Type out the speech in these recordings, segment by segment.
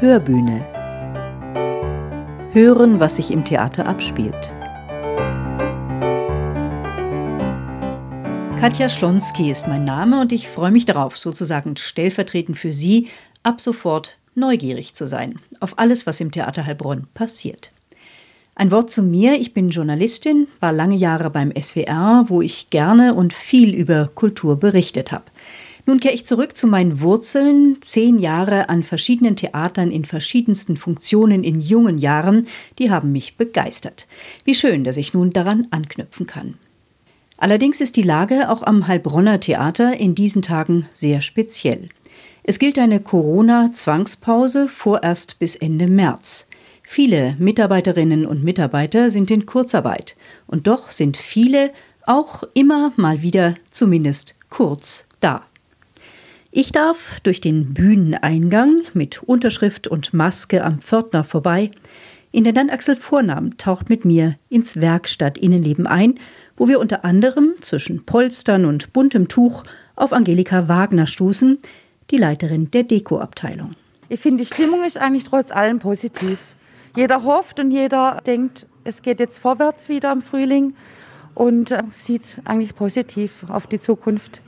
Hörbühne. Hören, was sich im Theater abspielt. Katja Schlonski ist mein Name und ich freue mich darauf, sozusagen stellvertretend für Sie, ab sofort neugierig zu sein auf alles, was im Theater Heilbronn passiert. Ein Wort zu mir. Ich bin Journalistin, war lange Jahre beim SWR, wo ich gerne und viel über Kultur berichtet habe. Nun kehre ich zurück zu meinen Wurzeln. Zehn Jahre an verschiedenen Theatern in verschiedensten Funktionen in jungen Jahren, die haben mich begeistert. Wie schön, dass ich nun daran anknüpfen kann. Allerdings ist die Lage auch am Heilbronner Theater in diesen Tagen sehr speziell. Es gilt eine Corona-Zwangspause vorerst bis Ende März. Viele Mitarbeiterinnen und Mitarbeiter sind in Kurzarbeit. Und doch sind viele auch immer mal wieder zumindest kurz da. Ich darf durch den Bühneneingang mit Unterschrift und Maske am Pförtner vorbei. Intendant Axel Vornahm taucht mit mir ins Werkstattinnenleben ein, wo wir unter anderem zwischen Polstern und buntem Tuch auf Angelika Wagner stoßen, die Leiterin der Dekoabteilung. Ich finde, die Stimmung ist eigentlich trotz allem positiv. Jeder hofft und jeder denkt, es geht jetzt vorwärts wieder im Frühling und äh, sieht eigentlich positiv auf die Zukunft.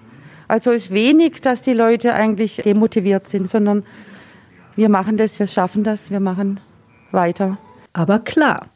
Also ist wenig, dass die Leute eigentlich demotiviert sind, sondern wir machen das, wir schaffen das, wir machen weiter. Aber klar,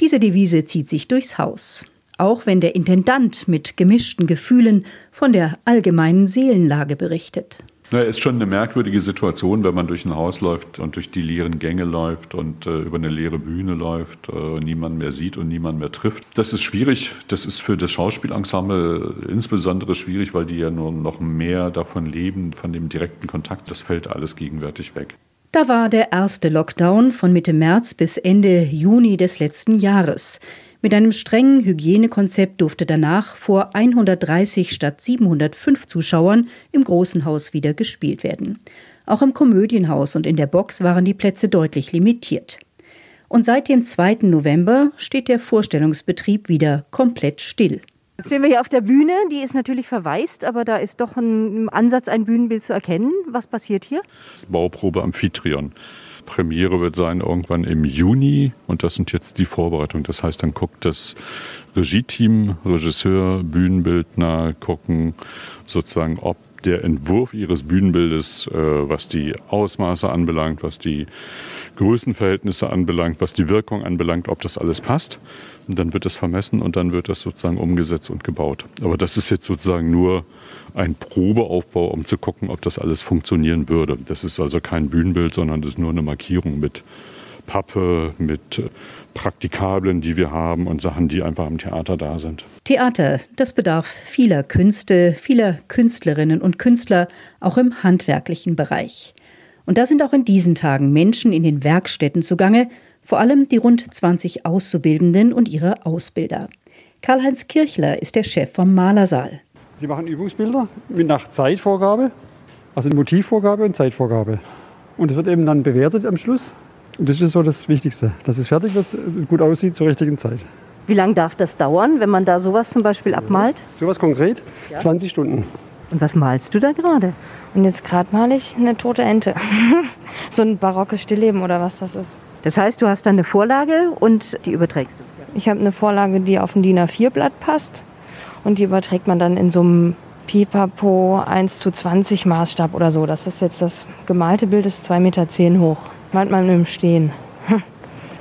diese Devise zieht sich durchs Haus. Auch wenn der Intendant mit gemischten Gefühlen von der allgemeinen Seelenlage berichtet. Na, ist schon eine merkwürdige Situation, wenn man durch ein Haus läuft und durch die leeren Gänge läuft und äh, über eine leere Bühne läuft, äh, niemand mehr sieht und niemand mehr trifft. Das ist schwierig. Das ist für das Schauspielensemble insbesondere schwierig, weil die ja nur noch mehr davon leben, von dem direkten Kontakt. Das fällt alles gegenwärtig weg. Da war der erste Lockdown von Mitte März bis Ende Juni des letzten Jahres. Mit einem strengen Hygienekonzept durfte danach vor 130 statt 705 Zuschauern im Großen Haus wieder gespielt werden. Auch im Komödienhaus und in der Box waren die Plätze deutlich limitiert. Und seit dem 2. November steht der Vorstellungsbetrieb wieder komplett still. Jetzt stehen wir hier auf der Bühne, die ist natürlich verwaist, aber da ist doch ein Ansatz, ein Bühnenbild zu erkennen. Was passiert hier? Bauprobe Amphitryon. Premiere wird sein irgendwann im Juni und das sind jetzt die Vorbereitungen. Das heißt, dann guckt das Regie-Team, Regisseur, Bühnenbildner, gucken sozusagen, ob der Entwurf ihres Bühnenbildes, äh, was die Ausmaße anbelangt, was die Größenverhältnisse anbelangt, was die Wirkung anbelangt, ob das alles passt. Und dann wird das vermessen und dann wird das sozusagen umgesetzt und gebaut. Aber das ist jetzt sozusagen nur ein Probeaufbau, um zu gucken, ob das alles funktionieren würde. Das ist also kein Bühnenbild, sondern das ist nur eine Markierung mit Pappe, mit Praktikablen, die wir haben und Sachen, die einfach am Theater da sind. Theater, das bedarf vieler Künste, vieler Künstlerinnen und Künstler, auch im handwerklichen Bereich. Und da sind auch in diesen Tagen Menschen in den Werkstätten zugange, vor allem die rund 20 Auszubildenden und ihre Ausbilder. Karl-Heinz Kirchler ist der Chef vom Malersaal. Sie machen Übungsbilder mit nach Zeitvorgabe, also Motivvorgabe und Zeitvorgabe. Und es wird eben dann bewertet am Schluss. Und das ist so das Wichtigste, dass es fertig wird, gut aussieht zur richtigen Zeit. Wie lange darf das dauern, wenn man da sowas zum Beispiel abmalt? Sowas konkret? Ja. 20 Stunden. Und was malst du da gerade? Und jetzt gerade male ich eine tote Ente. so ein barockes Stillleben oder was das ist. Das heißt, du hast dann eine Vorlage und die überträgst du? Ich habe eine Vorlage, die auf ein DIN A4-Blatt passt und die überträgt man dann in so einem Pipapo 1 zu 20 Maßstab oder so. Das ist jetzt das gemalte Bild, ist 2,10 Meter hoch. Malt man im Stehen.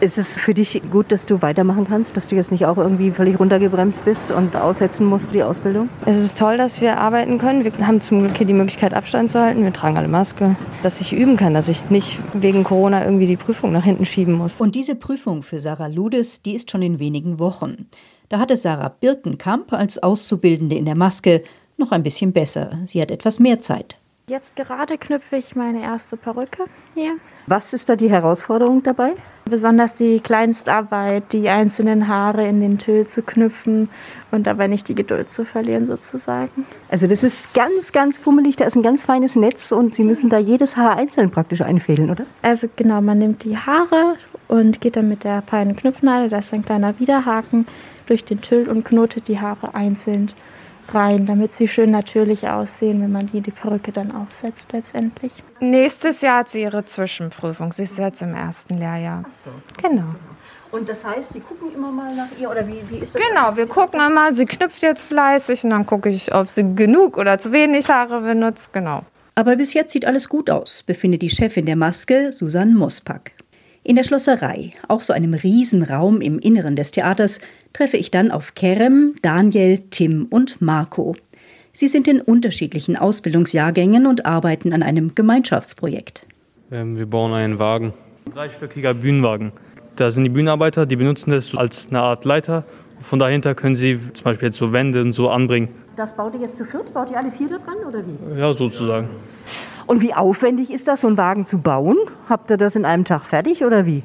Ist es für dich gut, dass du weitermachen kannst, dass du jetzt nicht auch irgendwie völlig runtergebremst bist und aussetzen musst die Ausbildung? Es ist toll, dass wir arbeiten können. Wir haben zum Glück hier die Möglichkeit, Abstand zu halten. Wir tragen alle Maske. Dass ich üben kann, dass ich nicht wegen Corona irgendwie die Prüfung nach hinten schieben muss. Und diese Prüfung für Sarah Ludes, die ist schon in wenigen Wochen. Da hatte Sarah Birkenkamp als Auszubildende in der Maske noch ein bisschen besser. Sie hat etwas mehr Zeit. Jetzt gerade knüpfe ich meine erste Perücke hier. Was ist da die Herausforderung dabei? Besonders die Kleinstarbeit, die einzelnen Haare in den Tüll zu knüpfen und dabei nicht die Geduld zu verlieren sozusagen. Also das ist ganz, ganz fummelig, da ist ein ganz feines Netz und Sie müssen da jedes Haar einzeln praktisch einfädeln, oder? Also genau, man nimmt die Haare und geht dann mit der feinen Knüpfnadel, da ist ein kleiner Widerhaken, durch den Tüll und knotet die Haare einzeln rein, damit sie schön natürlich aussehen, wenn man die, die Perücke dann aufsetzt letztendlich. Nächstes Jahr hat sie ihre Zwischenprüfung. Sie ist jetzt im ersten Lehrjahr. Ach so. Genau. Und das heißt, Sie gucken immer mal nach ihr oder wie, wie ist das? Genau, wir gucken immer, sie knüpft jetzt fleißig und dann gucke ich, ob sie genug oder zu wenig Haare benutzt. Genau. Aber bis jetzt sieht alles gut aus, befindet die Chefin der Maske, Susanne Mospack. In der Schlosserei, auch so einem Riesenraum im Inneren des Theaters, treffe ich dann auf Kerem, Daniel, Tim und Marco. Sie sind in unterschiedlichen Ausbildungsjahrgängen und arbeiten an einem Gemeinschaftsprojekt. Ähm, wir bauen einen Wagen, ein dreistöckiger Bühnenwagen. Da sind die Bühnenarbeiter, die benutzen das als eine Art Leiter. Von dahinter können sie zum Beispiel jetzt so Wände und so anbringen. Das baut ihr jetzt zu viert? Baut ihr alle vier da dran oder wie? Ja, sozusagen. Und wie aufwendig ist das, so einen Wagen zu bauen? Habt ihr das in einem Tag fertig oder wie?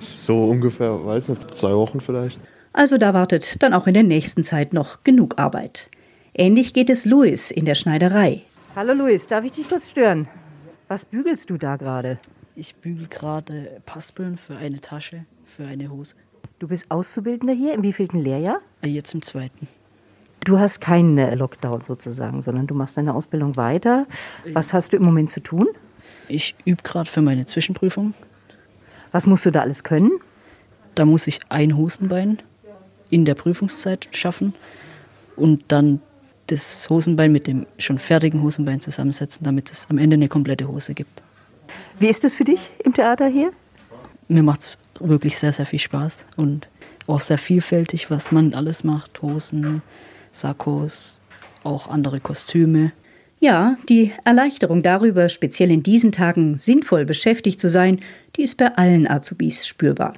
So ungefähr, weiß nicht, zwei Wochen vielleicht. Also da wartet dann auch in der nächsten Zeit noch genug Arbeit. Ähnlich geht es Louis in der Schneiderei. Hallo Louis, darf ich dich kurz stören? Was bügelst du da gerade? Ich bügel gerade Paspeln für eine Tasche, für eine Hose. Du bist Auszubildender hier, im wievielten Lehrjahr? Jetzt im zweiten. Du hast keinen Lockdown sozusagen, sondern du machst deine Ausbildung weiter. Was hast du im Moment zu tun? Ich übe gerade für meine Zwischenprüfung. Was musst du da alles können? Da muss ich ein Hosenbein in der Prüfungszeit schaffen und dann das Hosenbein mit dem schon fertigen Hosenbein zusammensetzen, damit es am Ende eine komplette Hose gibt. Wie ist es für dich im Theater hier? Mir macht es wirklich sehr, sehr viel Spaß und auch sehr vielfältig, was man alles macht. Hosen, Sakkos, auch andere Kostüme. Ja, die Erleichterung darüber, speziell in diesen Tagen sinnvoll beschäftigt zu sein, die ist bei allen Azubis spürbar.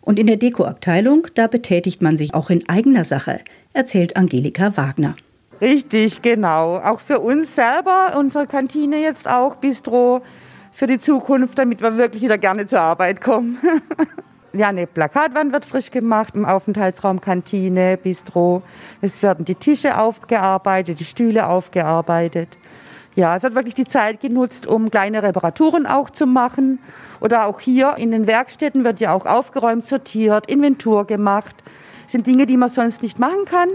Und in der Dekoabteilung, da betätigt man sich auch in eigener Sache, erzählt Angelika Wagner. Richtig, genau. Auch für uns selber, unsere Kantine jetzt auch, Bistro, für die Zukunft, damit wir wirklich wieder gerne zur Arbeit kommen. ja, eine Plakatwand wird frisch gemacht im Aufenthaltsraum Kantine, Bistro. Es werden die Tische aufgearbeitet, die Stühle aufgearbeitet. Ja, es wird wirklich die Zeit genutzt, um kleine Reparaturen auch zu machen. Oder auch hier in den Werkstätten wird ja auch aufgeräumt, sortiert, Inventur gemacht. Das sind Dinge, die man sonst nicht machen kann,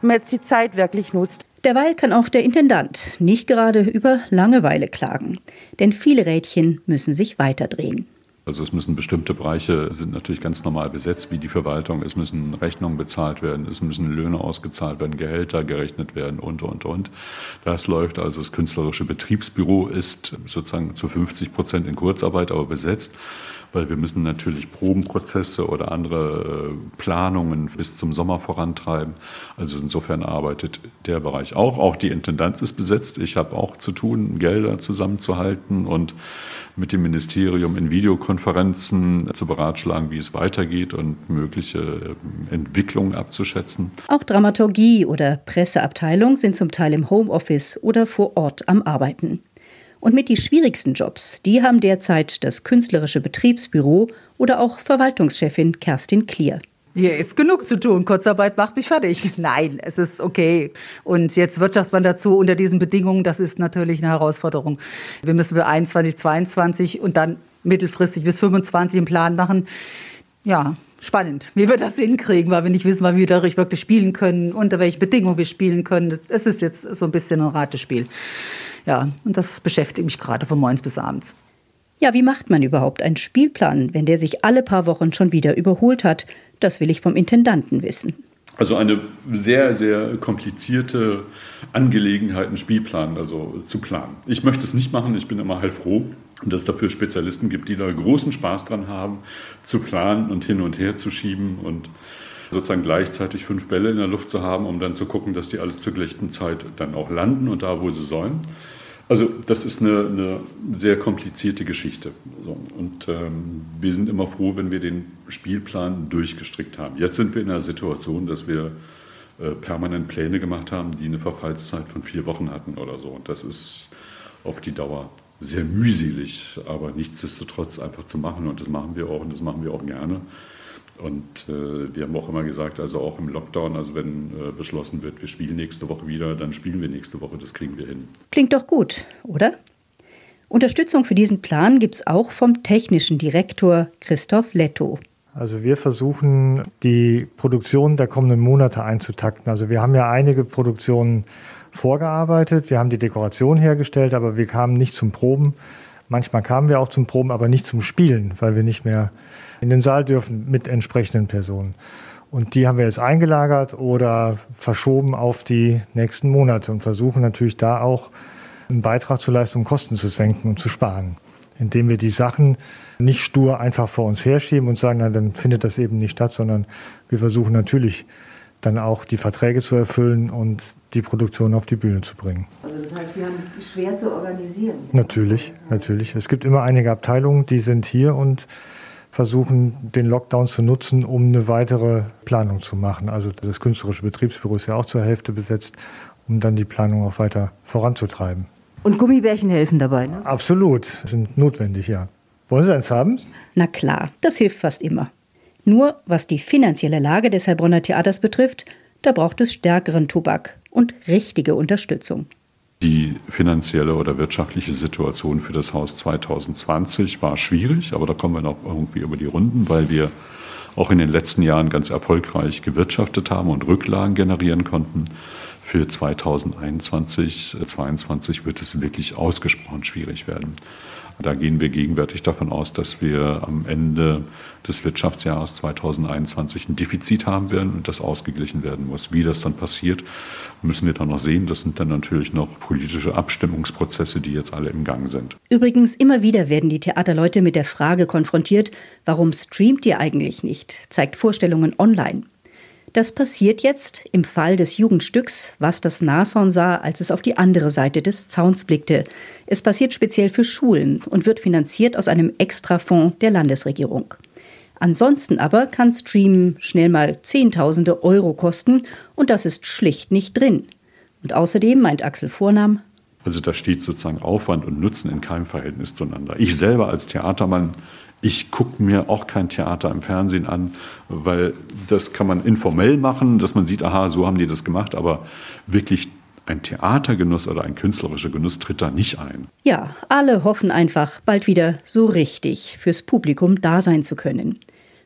wenn man jetzt die Zeit wirklich nutzt. Derweil kann auch der Intendant nicht gerade über Langeweile klagen, denn viele Rädchen müssen sich weiterdrehen. Also es müssen bestimmte Bereiche sind natürlich ganz normal besetzt, wie die Verwaltung. Es müssen Rechnungen bezahlt werden, es müssen Löhne ausgezahlt werden, Gehälter gerechnet werden und, und, und. Das läuft also. Das künstlerische Betriebsbüro ist sozusagen zu 50 Prozent in Kurzarbeit, aber besetzt weil wir müssen natürlich Probenprozesse oder andere äh, Planungen bis zum Sommer vorantreiben. Also insofern arbeitet der Bereich auch. Auch die Intendanz ist besetzt. Ich habe auch zu tun, Gelder zusammenzuhalten und mit dem Ministerium in Videokonferenzen zu beratschlagen, wie es weitergeht und mögliche äh, Entwicklungen abzuschätzen. Auch Dramaturgie oder Presseabteilung sind zum Teil im Homeoffice oder vor Ort am Arbeiten. Und mit die schwierigsten Jobs, die haben derzeit das künstlerische Betriebsbüro oder auch Verwaltungschefin Kerstin Klier. Hier ist genug zu tun. Kurzarbeit macht mich fertig. Nein, es ist okay. Und jetzt Wirtschaftsmann dazu unter diesen Bedingungen, das ist natürlich eine Herausforderung. Wir müssen für 21, 22 und dann mittelfristig bis 25 einen Plan machen. Ja, spannend, wie wir das hinkriegen, weil wir nicht wissen, wann wir dadurch wirklich spielen können, unter welchen Bedingungen wir spielen können. Es ist jetzt so ein bisschen ein Ratespiel. Ja, und das beschäftigt mich gerade von morgens bis abends. Ja, wie macht man überhaupt einen Spielplan, wenn der sich alle paar Wochen schon wieder überholt hat? Das will ich vom Intendanten wissen. Also eine sehr, sehr komplizierte Angelegenheit, einen Spielplan also zu planen. Ich möchte es nicht machen, ich bin immer heilfroh, dass es dafür Spezialisten gibt, die da großen Spaß dran haben, zu planen und hin und her zu schieben und sozusagen gleichzeitig fünf Bälle in der Luft zu haben, um dann zu gucken, dass die alle zur gleichen Zeit dann auch landen und da, wo sie sollen. Also das ist eine, eine sehr komplizierte Geschichte. Und ähm, wir sind immer froh, wenn wir den Spielplan durchgestrickt haben. Jetzt sind wir in einer Situation, dass wir äh, permanent Pläne gemacht haben, die eine Verfallszeit von vier Wochen hatten oder so. Und das ist auf die Dauer sehr mühselig, aber nichtsdestotrotz einfach zu machen. Und das machen wir auch und das machen wir auch gerne. Und äh, wir haben auch immer gesagt, also auch im Lockdown, also wenn äh, beschlossen wird, wir spielen nächste Woche wieder, dann spielen wir nächste Woche, das kriegen wir hin. Klingt doch gut, oder? Unterstützung für diesen Plan gibt es auch vom technischen Direktor Christoph Letto. Also wir versuchen, die Produktion der kommenden Monate einzutakten. Also wir haben ja einige Produktionen vorgearbeitet, wir haben die Dekoration hergestellt, aber wir kamen nicht zum Proben. Manchmal kamen wir auch zum Proben, aber nicht zum Spielen, weil wir nicht mehr in den Saal dürfen mit entsprechenden Personen. Und die haben wir jetzt eingelagert oder verschoben auf die nächsten Monate und versuchen natürlich da auch einen Beitrag zu leisten, um Kosten zu senken und zu sparen, indem wir die Sachen nicht stur einfach vor uns herschieben und sagen, na, dann findet das eben nicht statt, sondern wir versuchen natürlich dann auch die Verträge zu erfüllen und die Produktion auf die Bühne zu bringen. Also das heißt, Sie haben schwer zu organisieren. Natürlich, natürlich. Es gibt immer einige Abteilungen, die sind hier und versuchen, den Lockdown zu nutzen, um eine weitere Planung zu machen. Also das künstlerische Betriebsbüro ist ja auch zur Hälfte besetzt, um dann die Planung auch weiter voranzutreiben. Und Gummibärchen helfen dabei, ne? Absolut, sind notwendig, ja. Wollen Sie eins haben? Na klar, das hilft fast immer. Nur was die finanzielle Lage des Heilbronner Theaters betrifft, da braucht es stärkeren Tobak und richtige Unterstützung. Die finanzielle oder wirtschaftliche Situation für das Haus 2020 war schwierig, aber da kommen wir noch irgendwie über die Runden, weil wir auch in den letzten Jahren ganz erfolgreich gewirtschaftet haben und Rücklagen generieren konnten. Für 2021, 2022 wird es wirklich ausgesprochen schwierig werden. Da gehen wir gegenwärtig davon aus, dass wir am Ende des Wirtschaftsjahres 2021 ein Defizit haben werden und das ausgeglichen werden muss. Wie das dann passiert, müssen wir dann noch sehen. Das sind dann natürlich noch politische Abstimmungsprozesse, die jetzt alle im Gang sind. Übrigens, immer wieder werden die Theaterleute mit der Frage konfrontiert, warum streamt ihr eigentlich nicht? Zeigt Vorstellungen online. Das passiert jetzt im Fall des Jugendstücks, was das Nashorn sah, als es auf die andere Seite des Zauns blickte. Es passiert speziell für Schulen und wird finanziert aus einem Extrafonds der Landesregierung. Ansonsten aber kann Streamen schnell mal Zehntausende Euro kosten und das ist schlicht nicht drin. Und außerdem meint Axel Vornam, also da steht sozusagen Aufwand und Nutzen in keinem Verhältnis zueinander. Ich selber als Theatermann ich gucke mir auch kein Theater im Fernsehen an, weil das kann man informell machen, dass man sieht, aha, so haben die das gemacht, aber wirklich ein Theatergenuss oder ein künstlerischer Genuss tritt da nicht ein. Ja, alle hoffen einfach, bald wieder so richtig fürs Publikum da sein zu können.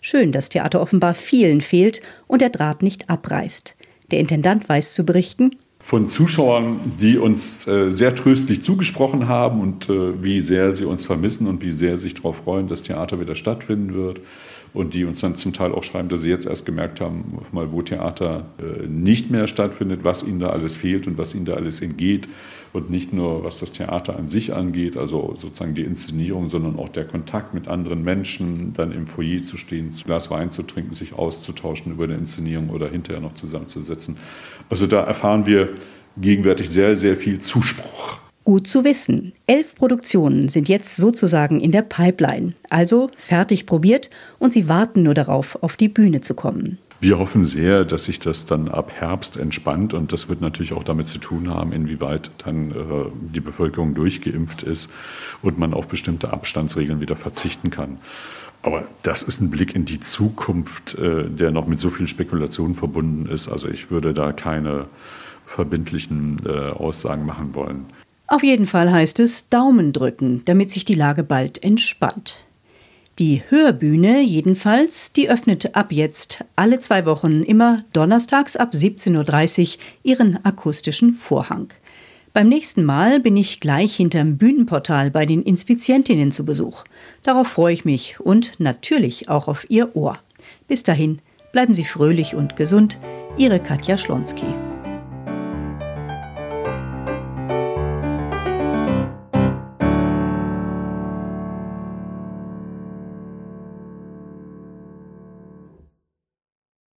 Schön, dass Theater offenbar vielen fehlt und der Draht nicht abreißt. Der Intendant weiß zu berichten, von Zuschauern, die uns äh, sehr tröstlich zugesprochen haben und äh, wie sehr sie uns vermissen und wie sehr sich darauf freuen, dass Theater wieder stattfinden wird. Und die uns dann zum Teil auch schreiben, dass sie jetzt erst gemerkt haben, mal wo Theater äh, nicht mehr stattfindet, was ihnen da alles fehlt und was ihnen da alles entgeht und nicht nur was das Theater an sich angeht, also sozusagen die Inszenierung, sondern auch der Kontakt mit anderen Menschen, dann im Foyer zu stehen, ein Glas Wein zu trinken, sich auszutauschen über eine Inszenierung oder hinterher noch zusammenzusetzen. Also da erfahren wir gegenwärtig sehr, sehr viel Zuspruch. Gut zu wissen. Elf Produktionen sind jetzt sozusagen in der Pipeline, also fertig probiert und sie warten nur darauf, auf die Bühne zu kommen. Wir hoffen sehr, dass sich das dann ab Herbst entspannt und das wird natürlich auch damit zu tun haben, inwieweit dann äh, die Bevölkerung durchgeimpft ist und man auf bestimmte Abstandsregeln wieder verzichten kann. Aber das ist ein Blick in die Zukunft, äh, der noch mit so vielen Spekulationen verbunden ist. Also ich würde da keine verbindlichen äh, Aussagen machen wollen. Auf jeden Fall heißt es Daumen drücken, damit sich die Lage bald entspannt. Die Hörbühne jedenfalls, die öffnet ab jetzt alle zwei Wochen immer donnerstags ab 17.30 Uhr ihren akustischen Vorhang. Beim nächsten Mal bin ich gleich hinterm Bühnenportal bei den Inspizientinnen zu Besuch. Darauf freue ich mich und natürlich auch auf Ihr Ohr. Bis dahin, bleiben Sie fröhlich und gesund. Ihre Katja Schlonski.